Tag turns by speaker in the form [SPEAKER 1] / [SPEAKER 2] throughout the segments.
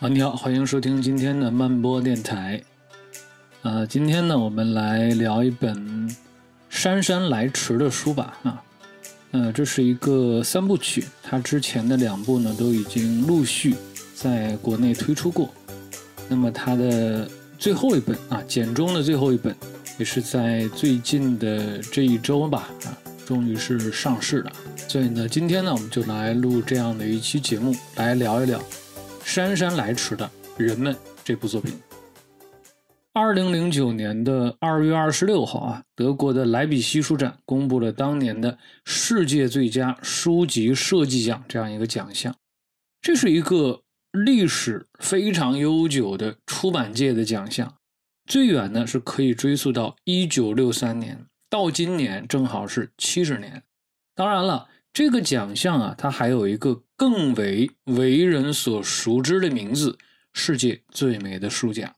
[SPEAKER 1] 啊，你好，欢迎收听今天的慢播电台。呃，今天呢，我们来聊一本姗姗来迟的书吧。啊，呃，这是一个三部曲，它之前的两部呢都已经陆续在国内推出过。那么它的最后一本啊，简中的最后一本，也是在最近的这一周吧，啊，终于是上市了。所以呢，今天呢，我们就来录这样的一期节目，来聊一聊。姗姗来迟的人们这部作品，二零零九年的二月二十六号啊，德国的莱比锡书展公布了当年的世界最佳书籍设计奖这样一个奖项。这是一个历史非常悠久的出版界的奖项，最远呢是可以追溯到一九六三年，到今年正好是七十年。当然了。这个奖项啊，它还有一个更为为人所熟知的名字——世界最美的书奖。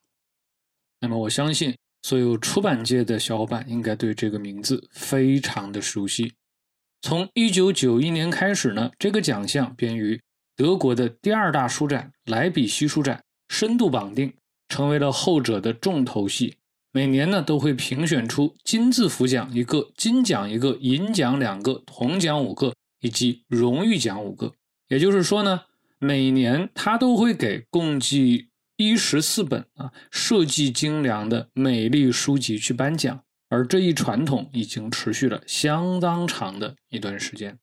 [SPEAKER 1] 那么，我相信所有出版界的小伙伴应该对这个名字非常的熟悉。从1991年开始呢，这个奖项便与德国的第二大书展莱比锡书展深度绑定，成为了后者的重头戏。每年呢，都会评选出金字符奖一个，金奖一个，银奖两个，铜奖五个。以及荣誉奖五个，也就是说呢，每年他都会给共计一十四本啊设计精良的美丽书籍去颁奖，而这一传统已经持续了相当长的一段时间。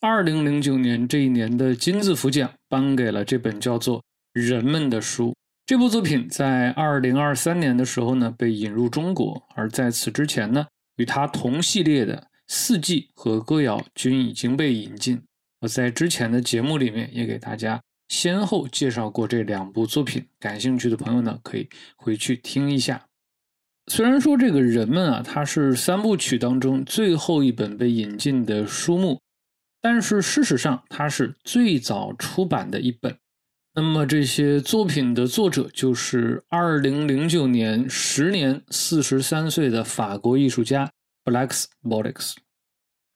[SPEAKER 1] 二零零九年这一年的金字符奖颁给了这本叫做《人们的书》这部作品，在二零二三年的时候呢被引入中国，而在此之前呢，与它同系列的。四季和歌谣均已经被引进。我在之前的节目里面也给大家先后介绍过这两部作品，感兴趣的朋友呢可以回去听一下。虽然说这个人们啊，它是三部曲当中最后一本被引进的书目，但是事实上它是最早出版的一本。那么这些作品的作者就是二零零九年时年四十三岁的法国艺术家。Blacksbolix，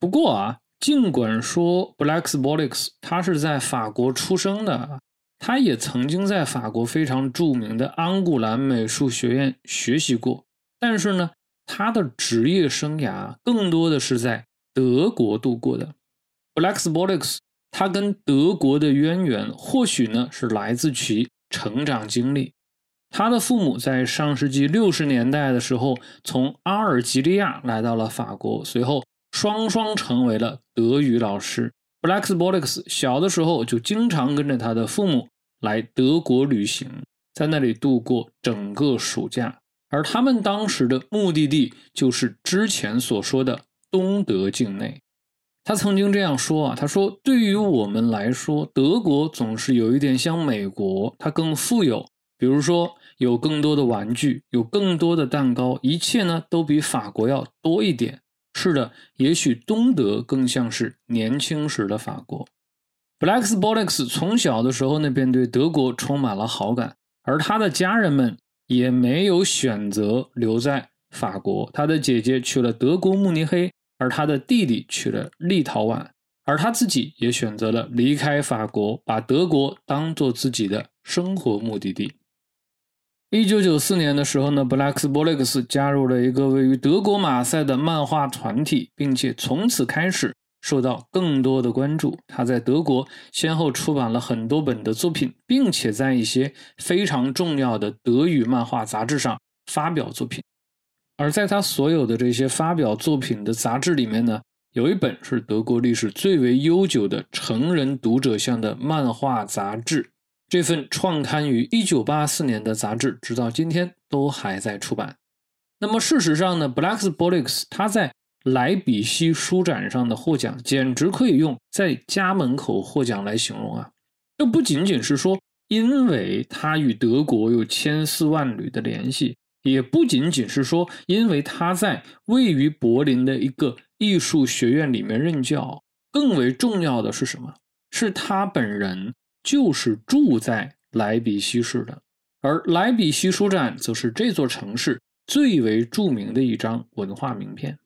[SPEAKER 1] 不过啊，尽管说 Blacksbolix 他是在法国出生的，他也曾经在法国非常著名的安古兰美术学院学习过，但是呢，他的职业生涯更多的是在德国度过的。Blacksbolix 他跟德国的渊源，或许呢是来自其成长经历。他的父母在上世纪六十年代的时候从阿尔及利亚来到了法国，随后双双成为了德语老师。Blacksbolix 小的时候就经常跟着他的父母来德国旅行，在那里度过整个暑假。而他们当时的目的地就是之前所说的东德境内。他曾经这样说啊，他说：“对于我们来说，德国总是有一点像美国，它更富有。”比如说，有更多的玩具，有更多的蛋糕，一切呢都比法国要多一点。是的，也许东德更像是年轻时的法国。Blacksbolix 从小的时候呢便对德国充满了好感，而他的家人们也没有选择留在法国。他的姐姐去了德国慕尼黑，而他的弟弟去了立陶宛，而他自己也选择了离开法国，把德国当做自己的生活目的地。一九九四年的时候呢，Blacksbolix 加入了一个位于德国马赛的漫画团体，并且从此开始受到更多的关注。他在德国先后出版了很多本的作品，并且在一些非常重要的德语漫画杂志上发表作品。而在他所有的这些发表作品的杂志里面呢，有一本是德国历史最为悠久的成人读者向的漫画杂志。这份创刊于一九八四年的杂志，直到今天都还在出版。那么事实上呢，Blacksbolix 他在莱比锡书展上的获奖，简直可以用在家门口获奖来形容啊！这不仅仅是说，因为他与德国有千丝万缕的联系，也不仅仅是说，因为他在位于柏林的一个艺术学院里面任教，更为重要的是什么？是他本人。就是住在莱比锡市的，而莱比锡书展则是这座城市最为著名的一张文化名片。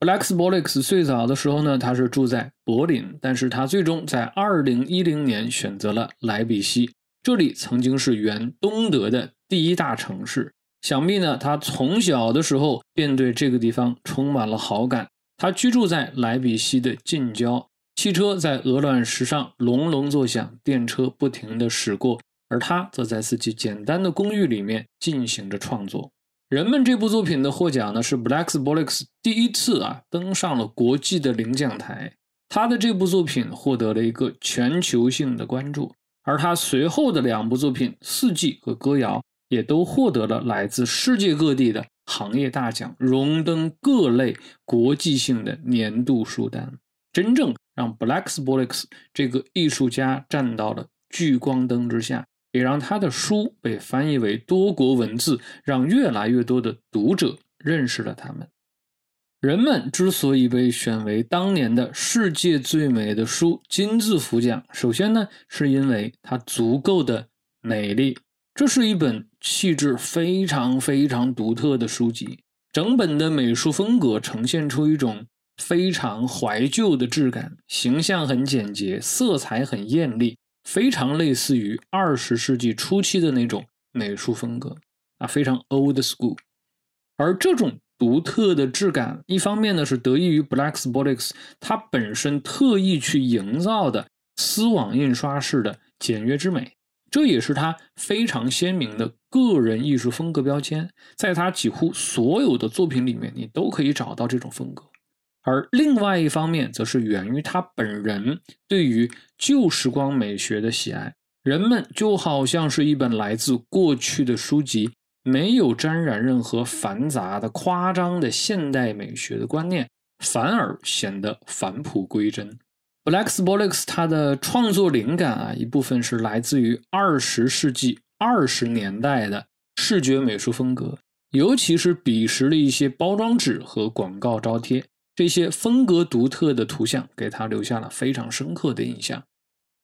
[SPEAKER 1] Alex Bolix 最早的时候呢，他是住在柏林，但是他最终在2010年选择了莱比锡，这里曾经是原东德的第一大城市。想必呢，他从小的时候便对这个地方充满了好感。他居住在莱比锡的近郊，汽车在鹅卵石上隆隆作响，电车不停地驶过，而他则在自己简单的公寓里面进行着创作。人们这部作品的获奖呢，是 Blacks Bolix 第一次啊登上了国际的领奖台。他的这部作品获得了一个全球性的关注，而他随后的两部作品《四季》和《歌谣》。也都获得了来自世界各地的行业大奖，荣登各类国际性的年度书单。真正让 Black Spolix 这个艺术家站到了聚光灯之下，也让他的书被翻译为多国文字，让越来越多的读者认识了他们。人们之所以被选为当年的世界最美的书金字符奖，首先呢，是因为它足够的美丽。这是一本气质非常非常独特的书籍，整本的美术风格呈现出一种非常怀旧的质感，形象很简洁，色彩很艳丽，非常类似于二十世纪初期的那种美术风格啊，非常 old school。而这种独特的质感，一方面呢是得益于 Blaxbolix 它本身特意去营造的丝网印刷式的简约之美。这也是他非常鲜明的个人艺术风格标签，在他几乎所有的作品里面，你都可以找到这种风格。而另外一方面，则是源于他本人对于旧时光美学的喜爱。人们就好像是一本来自过去的书籍，没有沾染任何繁杂的、夸张的现代美学的观念，反而显得返璞归真。Blaxbolix 它的创作灵感啊，一部分是来自于二十世纪二十年代的视觉美术风格，尤其是彼时的一些包装纸和广告招贴，这些风格独特的图像给他留下了非常深刻的印象。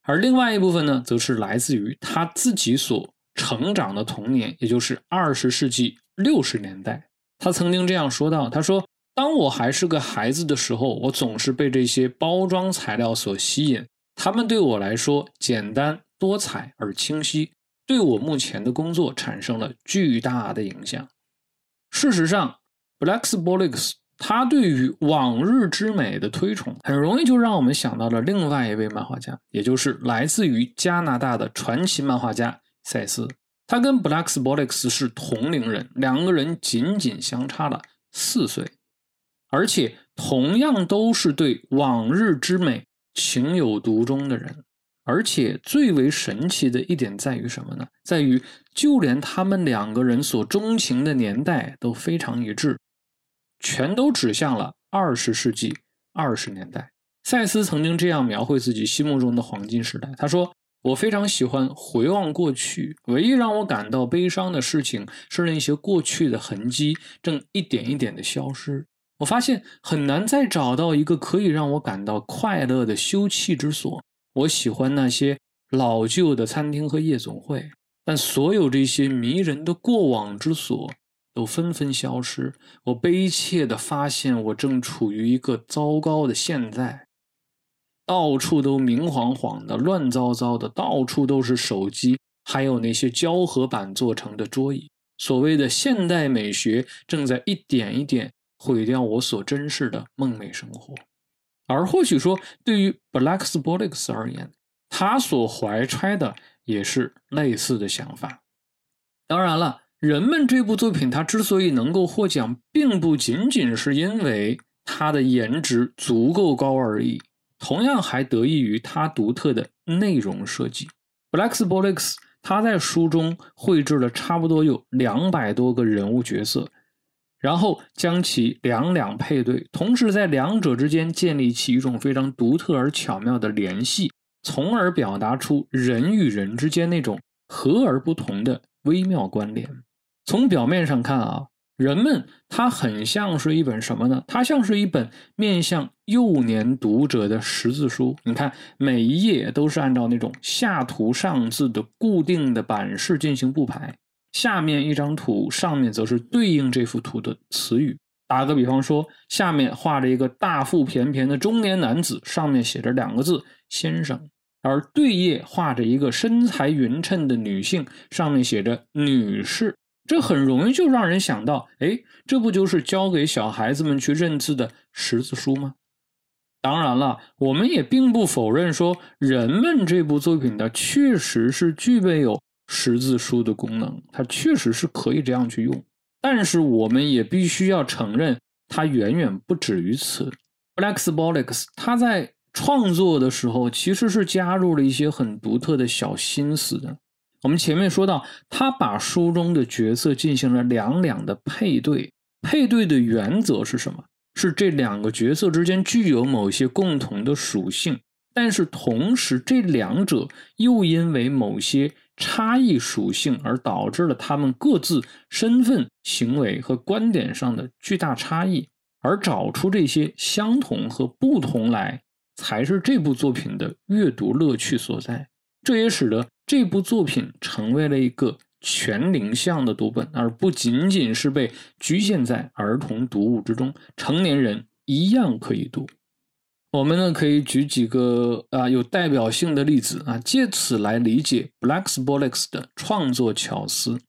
[SPEAKER 1] 而另外一部分呢，则是来自于他自己所成长的童年，也就是二十世纪六十年代。他曾经这样说道：“他说。”当我还是个孩子的时候，我总是被这些包装材料所吸引。他们对我来说简单、多彩而清晰，对我目前的工作产生了巨大的影响。事实上，Blaxbolix 他对于往日之美的推崇，很容易就让我们想到了另外一位漫画家，也就是来自于加拿大的传奇漫画家塞斯。他跟 Black Sbolicx 是同龄人，两个人仅仅相差了四岁。而且同样都是对往日之美情有独钟的人，而且最为神奇的一点在于什么呢？在于就连他们两个人所钟情的年代都非常一致，全都指向了二十世纪二十年代。赛斯曾经这样描绘自己心目中的黄金时代：“他说，我非常喜欢回望过去，唯一让我感到悲伤的事情是那些过去的痕迹正一点一点的消失。”我发现很难再找到一个可以让我感到快乐的休憩之所。我喜欢那些老旧的餐厅和夜总会，但所有这些迷人的过往之所都纷纷消失。我悲切地发现，我正处于一个糟糕的现在。到处都明晃晃的、乱糟糟的，到处都是手机，还有那些胶合板做成的桌椅。所谓的现代美学正在一点一点。毁掉我所珍视的梦寐生活，而或许说，对于 Blackx Bolix 而言，他所怀揣的也是类似的想法。当然了，人们这部作品它之所以能够获奖，并不仅仅是因为它的颜值足够高而已，同样还得益于它独特的内容设计。Blaxbolix 他在书中绘制了差不多有两百多个人物角色。然后将其两两配对，同时在两者之间建立起一种非常独特而巧妙的联系，从而表达出人与人之间那种和而不同的微妙关联。从表面上看啊，人们它很像是一本什么呢？它像是一本面向幼年读者的识字书。你看，每一页都是按照那种下图上字的固定的版式进行布排。下面一张图，上面则是对应这幅图的词语。打个比方说，下面画着一个大腹便便的中年男子，上面写着两个字“先生”，而对页画着一个身材匀称的女性，上面写着“女士”，这很容易就让人想到，哎，这不就是教给小孩子们去认字的识字书吗？当然了，我们也并不否认说，人们这部作品的确实是具备有识字书的功能，它确实是可以这样去用。但是我们也必须要承认，它远远不止于此。Blacksbolix 他在创作的时候，其实是加入了一些很独特的小心思的。我们前面说到，他把书中的角色进行了两两的配对，配对的原则是什么？是这两个角色之间具有某些共同的属性，但是同时这两者又因为某些差异属性而导致了他们各自身份、行为和观点上的巨大差异，而找出这些相同和不同来，才是这部作品的阅读乐趣所在。这也使得这部作品成为了一个。全龄向的读本，而不仅仅是被局限在儿童读物之中，成年人一样可以读。我们呢可以举几个啊有代表性的例子啊，借此来理解 Blacksbolix 的创作巧思。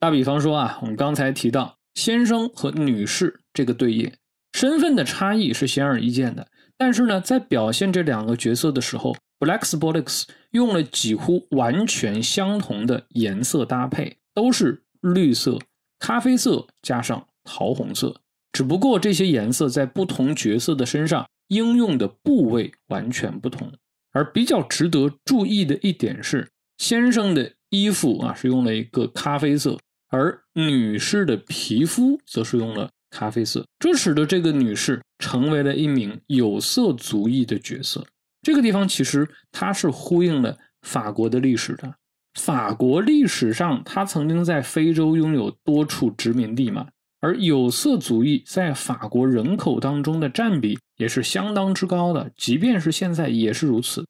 [SPEAKER 1] 打比方说啊，我们刚才提到先生和女士这个对页，身份的差异是显而易见的，但是呢，在表现这两个角色的时候。Blacksbolix 用了几乎完全相同的颜色搭配，都是绿色、咖啡色加上桃红色，只不过这些颜色在不同角色的身上应用的部位完全不同。而比较值得注意的一点是，先生的衣服啊是用了一个咖啡色，而女士的皮肤则是用了咖啡色，这使得这个女士成为了一名有色族裔的角色。这个地方其实它是呼应了法国的历史的。法国历史上，它曾经在非洲拥有多处殖民地嘛，而有色族裔在法国人口当中的占比也是相当之高的，即便是现在也是如此。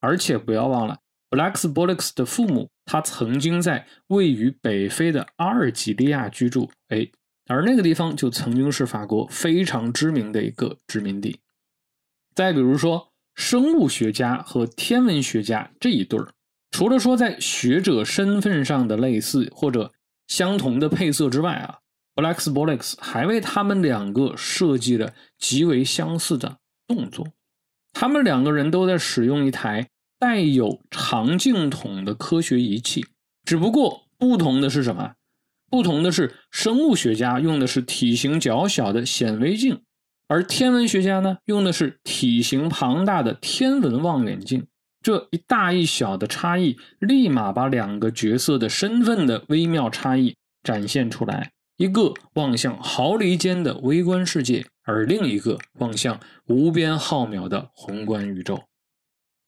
[SPEAKER 1] 而且不要忘了，Blacks Bollocks 的父母他曾经在位于北非的阿尔及利亚居住，哎，而那个地方就曾经是法国非常知名的一个殖民地。再比如说。生物学家和天文学家这一对儿，除了说在学者身份上的类似或者相同的配色之外啊，Blacksbolix 还为他们两个设计了极为相似的动作。他们两个人都在使用一台带有长镜筒的科学仪器，只不过不同的是什么？不同的是，生物学家用的是体型较小的显微镜。而天文学家呢，用的是体型庞大的天文望远镜，这一大一小的差异，立马把两个角色的身份的微妙差异展现出来。一个望向毫厘间的微观世界，而另一个望向无边浩渺的宏观宇宙。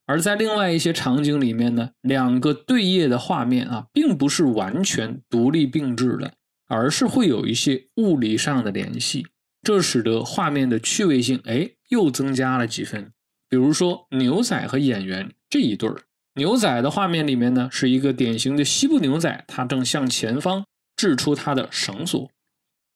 [SPEAKER 1] 而在另外一些场景里面呢，两个对页的画面啊，并不是完全独立并置的，而是会有一些物理上的联系。这使得画面的趣味性，哎，又增加了几分。比如说牛仔和演员这一对儿，牛仔的画面里面呢，是一个典型的西部牛仔，他正向前方掷出他的绳索；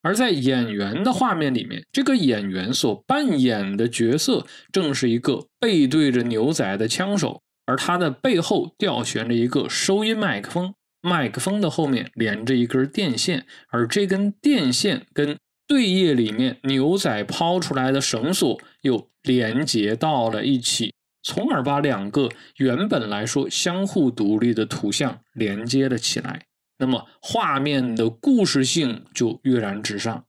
[SPEAKER 1] 而在演员的画面里面，这个演员所扮演的角色正是一个背对着牛仔的枪手，而他的背后吊悬着一个收音麦克风，麦克风的后面连着一根电线，而这根电线跟对页里面牛仔抛出来的绳索又连接到了一起，从而把两个原本来说相互独立的图像连接了起来。那么画面的故事性就跃然纸上。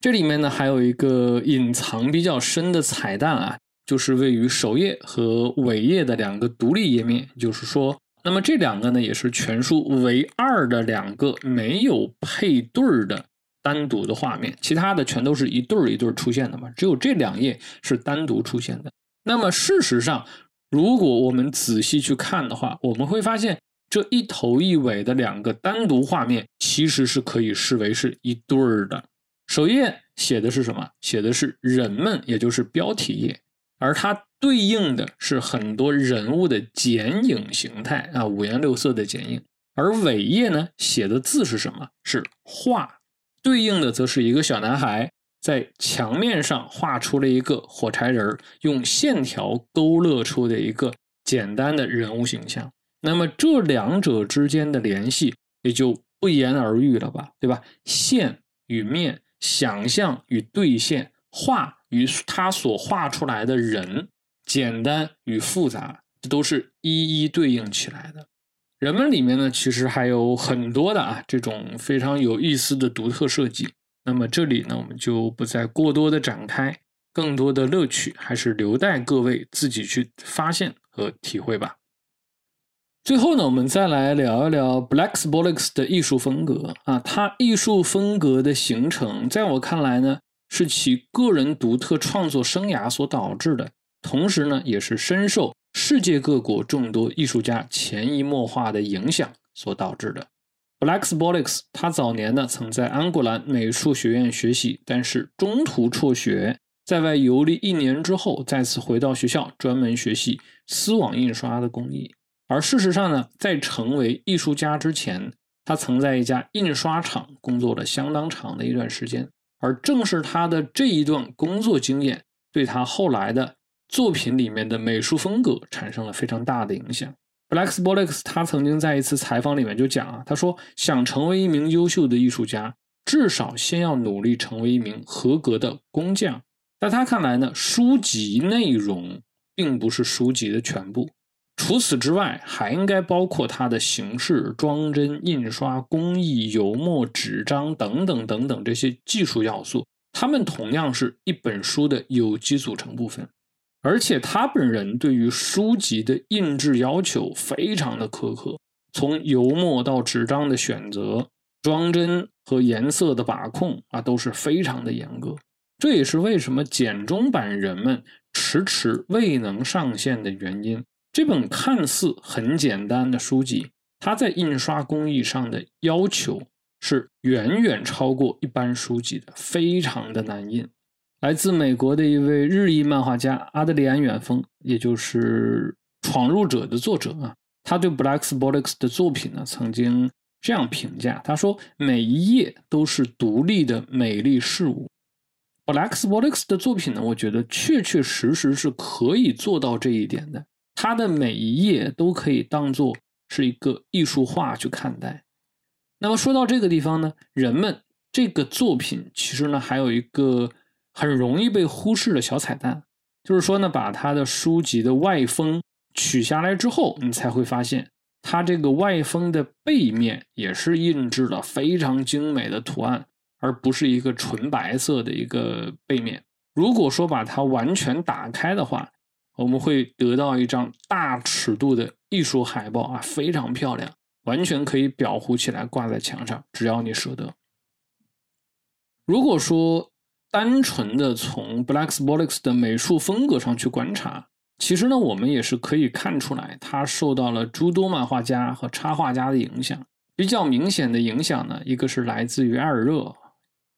[SPEAKER 1] 这里面呢还有一个隐藏比较深的彩蛋啊，就是位于首页和尾页的两个独立页面。就是说，那么这两个呢也是全书唯二的两个没有配对儿的。单独的画面，其他的全都是一对儿一对儿出现的嘛，只有这两页是单独出现的。那么事实上，如果我们仔细去看的话，我们会发现这一头一尾的两个单独画面其实是可以视为是一对儿的。首页写的是什么？写的是人们，也就是标题页，而它对应的是很多人物的剪影形态啊，五颜六色的剪影。而尾页呢，写的字是什么？是画。对应的则是一个小男孩在墙面上画出了一个火柴人用线条勾勒出的一个简单的人物形象。那么这两者之间的联系也就不言而喻了吧，对吧？线与面，想象与兑现，画与他所画出来的人，简单与复杂，这都是一一对应起来的。人们里面呢，其实还有很多的啊，这种非常有意思的独特设计。那么这里呢，我们就不再过多的展开，更多的乐趣还是留待各位自己去发现和体会吧。最后呢，我们再来聊一聊 Blacksbolix 的艺术风格啊，它艺术风格的形成，在我看来呢，是其个人独特创作生涯所导致的，同时呢，也是深受。世界各国众多艺术家潜移默化的影响所导致的。Black Bolix，他早年呢曾在安古兰美术学院学习，但是中途辍学，在外游历一年之后，再次回到学校专门学习丝网印刷的工艺。而事实上呢，在成为艺术家之前，他曾在一家印刷厂工作了相当长的一段时间。而正是他的这一段工作经验，对他后来的。作品里面的美术风格产生了非常大的影响。Blacksbolix 他曾经在一次采访里面就讲啊，他说想成为一名优秀的艺术家，至少先要努力成为一名合格的工匠。在他看来呢，书籍内容并不是书籍的全部，除此之外，还应该包括它的形式、装帧、印刷工艺、油墨、纸张等等等等这些技术要素，它们同样是一本书的有机组成部分。而且他本人对于书籍的印制要求非常的苛刻，从油墨到纸张的选择、装帧和颜色的把控啊，都是非常的严格。这也是为什么简中版人们迟迟未能上线的原因。这本看似很简单的书籍，它在印刷工艺上的要求是远远超过一般书籍的，非常的难印。来自美国的一位日裔漫画家阿德里安·远峰，也就是《闯入者》的作者啊，他对 Blacksbolix 的作品呢，曾经这样评价：他说，每一页都是独立的美丽事物。Blacksbolix 的作品呢，我觉得确确实实是可以做到这一点的。他的每一页都可以当做是一个艺术画去看待。那么说到这个地方呢，人们这个作品其实呢，还有一个。很容易被忽视的小彩蛋，就是说呢，把它的书籍的外封取下来之后，你才会发现，它这个外封的背面也是印制了非常精美的图案，而不是一个纯白色的一个背面。如果说把它完全打开的话，我们会得到一张大尺度的艺术海报啊，非常漂亮，完全可以裱糊起来挂在墙上，只要你舍得。如果说，单纯的从 Blacksbolix 的美术风格上去观察，其实呢，我们也是可以看出来，他受到了诸多漫画家和插画家的影响。比较明显的影响呢，一个是来自于埃尔热，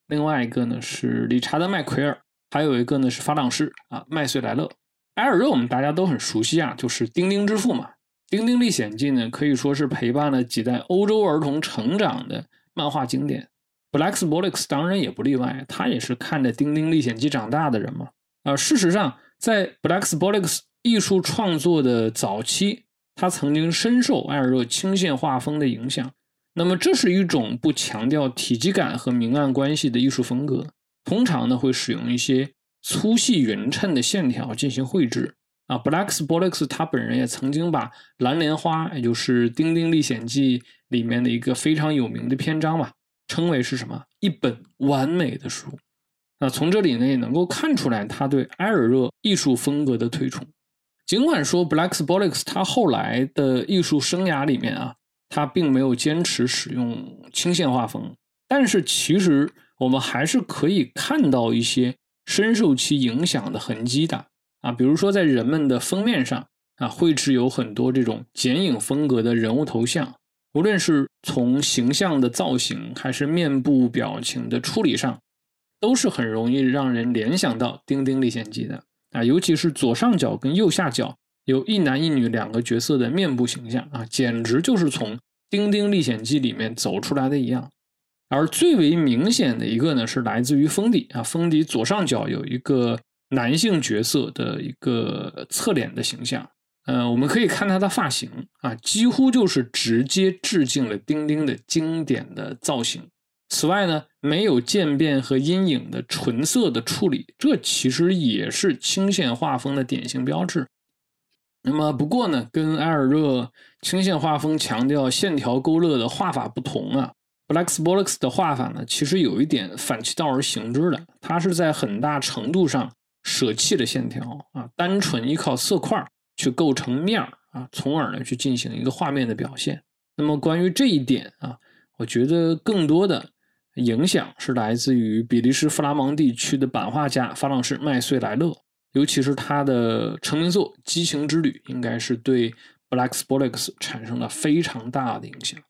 [SPEAKER 1] 另外一个呢是理查德麦奎尔，还有一个呢是法朗士啊麦穗莱勒。埃尔热我们大家都很熟悉啊，就是《丁丁之父》嘛，《丁丁历险记》呢可以说是陪伴了几代欧洲儿童成长的漫画经典。Blacksbolix 当然也不例外，他也是看着《丁丁历险记》长大的人嘛。啊，事实上，在 Blacksbolix 艺术创作的早期，他曾经深受艾尔热清线画风的影响。那么，这是一种不强调体积感和明暗关系的艺术风格，通常呢会使用一些粗细匀称的线条进行绘制。啊，Blacksbolix 他本人也曾经把《蓝莲花》，也就是《丁丁历险记》里面的一个非常有名的篇章嘛。称为是什么？一本完美的书。那从这里呢，也能够看出来他对埃尔热艺术风格的推崇。尽管说 Blacksbolix 他后来的艺术生涯里面啊，他并没有坚持使用清线画风，但是其实我们还是可以看到一些深受其影响的痕迹的啊。比如说在人们的封面上啊，绘制有很多这种剪影风格的人物头像。无论是从形象的造型，还是面部表情的处理上，都是很容易让人联想到《丁丁历险记》的啊，尤其是左上角跟右下角有一男一女两个角色的面部形象啊，简直就是从《丁丁历险记》里面走出来的一样。而最为明显的一个呢，是来自于封底啊，封底左上角有一个男性角色的一个侧脸的形象呃，我们可以看他的发型啊，几乎就是直接致敬了丁丁的经典的造型。此外呢，没有渐变和阴影的纯色的处理，这其实也是轻线画风的典型标志。那么，不过呢，跟埃尔热轻线画风强调线条勾勒的画法不同啊，Black Spolix 的画法呢，其实有一点反其道而行之的，它是在很大程度上舍弃了线条啊，单纯依靠色块去构成面儿啊，从而呢去进行一个画面的表现。那么，关于这一点啊，我觉得更多的影响是来自于比利时弗拉芒地区的版画家法朗士麦穗莱勒。尤其是他的成名作《激情之旅》，应该是对 Blaxbolex 产生了非常大的影响。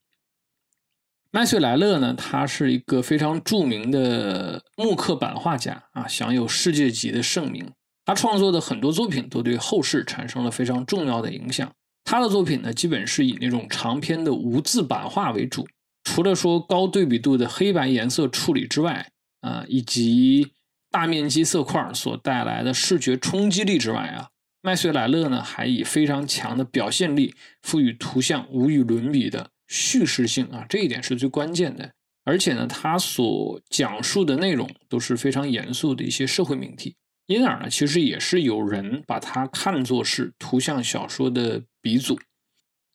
[SPEAKER 1] 麦穗莱勒呢，他是一个非常著名的木刻版画家啊，享有世界级的盛名。他创作的很多作品都对后世产生了非常重要的影响。他的作品呢，基本是以那种长篇的无字版画为主，除了说高对比度的黑白颜色处理之外，啊，以及大面积色块所带来的视觉冲击力之外啊，麦穗莱勒呢还以非常强的表现力赋予图像无与伦比的叙事性啊，这一点是最关键的。而且呢，他所讲述的内容都是非常严肃的一些社会命题，因而呢，其实也是有人把它看作是图像小说的鼻祖。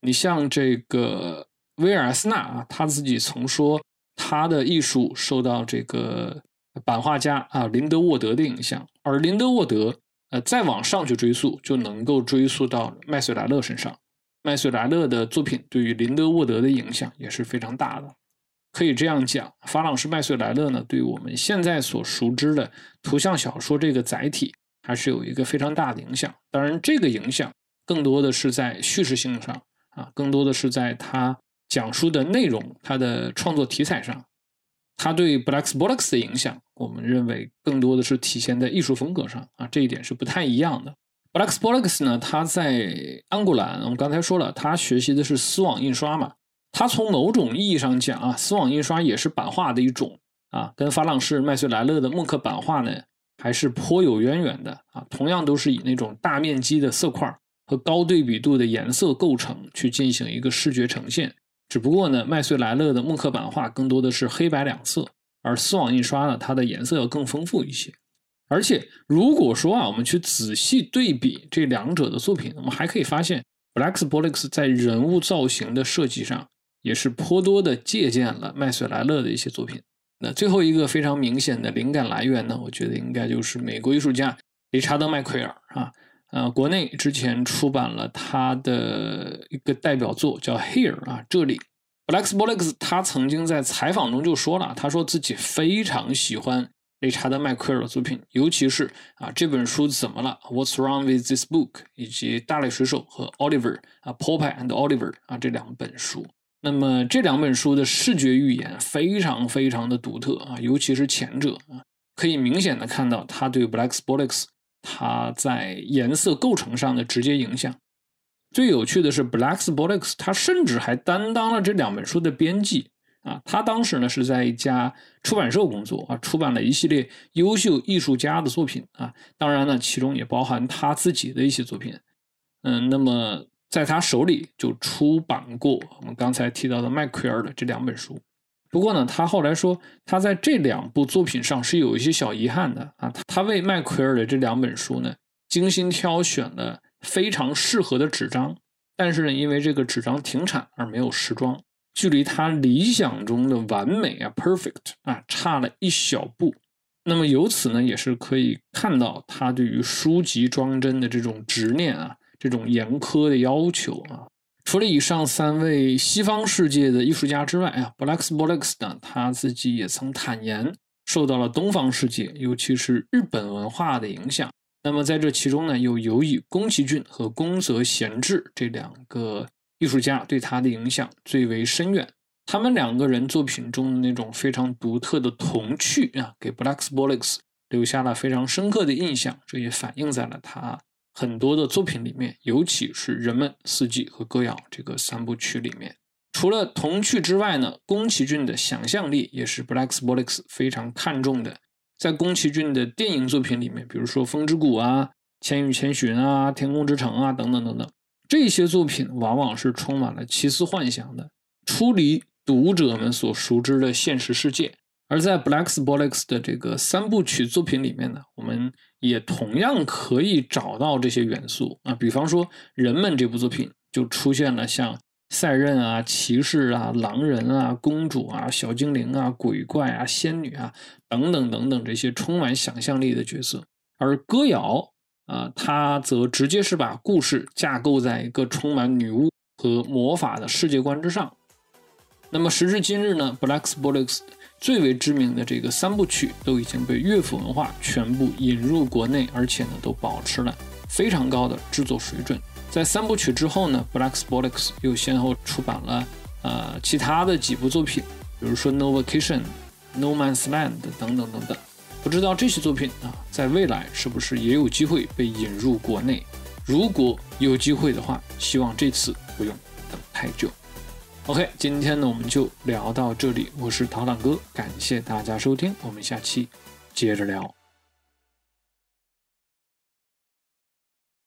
[SPEAKER 1] 你像这个威尔斯纳啊，他自己曾说他的艺术受到这个。版画家啊，林德沃德的影响，而林德沃德，呃，再往上去追溯，就能够追溯到麦穗莱勒身上。麦穗莱勒的作品对于林德沃德的影响也是非常大的。可以这样讲，法朗士麦穗莱勒呢，对我们现在所熟知的图像小说这个载体，还是有一个非常大的影响。当然，这个影响更多的是在叙事性上啊，更多的是在他讲述的内容、他的创作题材上。他对 Blaxbolex 的影响，我们认为更多的是体现在艺术风格上啊，这一点是不太一样的。Blaxbolex 呢，他在安古兰，我们刚才说了，他学习的是丝网印刷嘛，他从某种意义上讲啊，丝网印刷也是版画的一种啊，跟法朗士麦穗莱勒的木刻版画呢，还是颇有渊源的啊，同样都是以那种大面积的色块和高对比度的颜色构成去进行一个视觉呈现。只不过呢，麦穗莱勒的木刻版画更多的是黑白两色，而丝网印刷呢，它的颜色要更丰富一些。而且，如果说啊，我们去仔细对比这两者的作品，我们还可以发现，Blaxbolex 在人物造型的设计上也是颇多的借鉴了麦穗莱勒的一些作品。那最后一个非常明显的灵感来源呢，我觉得应该就是美国艺术家理查德·麦奎尔啊。呃，国内之前出版了他的一个代表作叫《Here》啊，这里，Blaxbolex 他曾经在采访中就说了，他说自己非常喜欢理查德·麦奎尔的作品，尤其是啊这本书怎么了？What's wrong with this book？以及《大力水手》和 Oliver 啊，Popeye and Oliver 啊这两本书。那么这两本书的视觉语言非常非常的独特啊，尤其是前者啊，可以明显的看到他对 Blaxbolex。它在颜色构成上的直接影响。最有趣的是 Blacksborax，他甚至还担当了这两本书的编辑啊。他当时呢是在一家出版社工作啊，出版了一系列优秀艺术家的作品啊。当然呢，其中也包含他自己的一些作品。嗯，那么在他手里就出版过我们刚才提到的麦奎尔的这两本书。不过呢，他后来说，他在这两部作品上是有一些小遗憾的啊。他为麦奎尔的这两本书呢，精心挑选了非常适合的纸张，但是呢，因为这个纸张停产而没有时装，距离他理想中的完美啊，perfect 啊，差了一小步。那么由此呢，也是可以看到他对于书籍装帧的这种执念啊，这种严苛的要求啊。除了以上三位西方世界的艺术家之外啊，Blaxbolex 呢，他自己也曾坦言受到了东方世界，尤其是日本文化的影响。那么在这其中呢，又尤以宫崎骏和宫泽贤治这两个艺术家对他的影响最为深远。他们两个人作品中的那种非常独特的童趣啊，给 Blaxbolex 留下了非常深刻的印象。这也反映在了他。很多的作品里面，尤其是《人们》《四季》和《歌谣》这个三部曲里面，除了童趣之外呢，宫崎骏的想象力也是 Blaxbolex 非常看重的。在宫崎骏的电影作品里面，比如说《风之谷》啊、《千与千寻》啊、《天空之城》啊等等等等，这些作品往往是充满了奇思幻想的，出离读者们所熟知的现实世界。而在 Blaxbox 的这个三部曲作品里面呢，我们也同样可以找到这些元素啊，比方说《人们》这部作品就出现了像赛壬啊、骑士啊、狼人啊、公主啊、小精灵啊、鬼怪啊、仙女啊等等等等这些充满想象力的角色，而歌谣啊，它则直接是把故事架构在一个充满女巫和魔法的世界观之上。那么时至今日呢，Blaxbox。最为知名的这个三部曲都已经被乐府文化全部引入国内，而且呢都保持了非常高的制作水准。在三部曲之后呢，Blaxbox 又先后出版了呃其他的几部作品，比如说《No Vacation》、《No Man's Land》等等等等。不知道这些作品啊，在未来是不是也有机会被引入国内？如果有机会的话，希望这次不用等太久。OK，今天呢我们就聊到这里。我是陶朗哥，感谢大家收听，我们下期接着聊。